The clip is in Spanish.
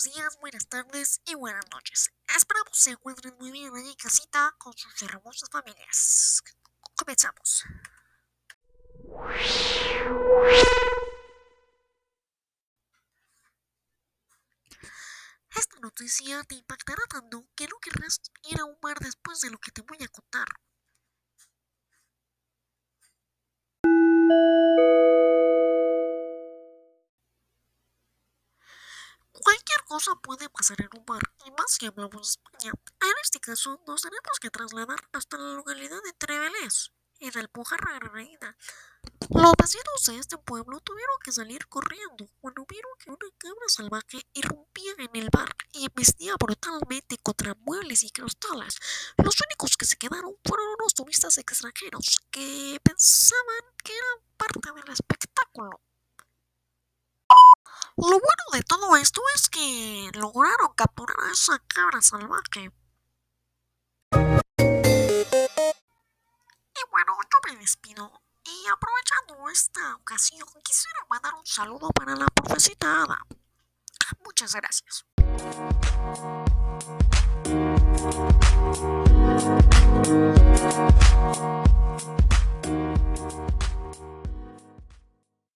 buenos días, buenas tardes y buenas noches. Esperamos se encuentren muy bien en casita con sus hermosas familias. Comenzamos. Esta noticia te impactará tanto que no querrás ir a un bar después de lo que te voy a contar. Cosa puede pasar en un bar, y más si hablamos de España. En este caso, nos tenemos que trasladar hasta la localidad de Trevelés, en Alpujarra Reina. Los vecinos de este pueblo tuvieron que salir corriendo cuando vieron que una cabra salvaje irrumpía en el bar y embestía brutalmente contra muebles y cristales. Los únicos que se quedaron fueron unos turistas extranjeros que pensaban que eran parte del espectáculo. Lo bueno de todo esto es que lograron capturar a esa cabra salvaje. Y bueno, yo me despido. Y aprovechando esta ocasión, quisiera mandar un saludo para la profecita Ada. Muchas gracias.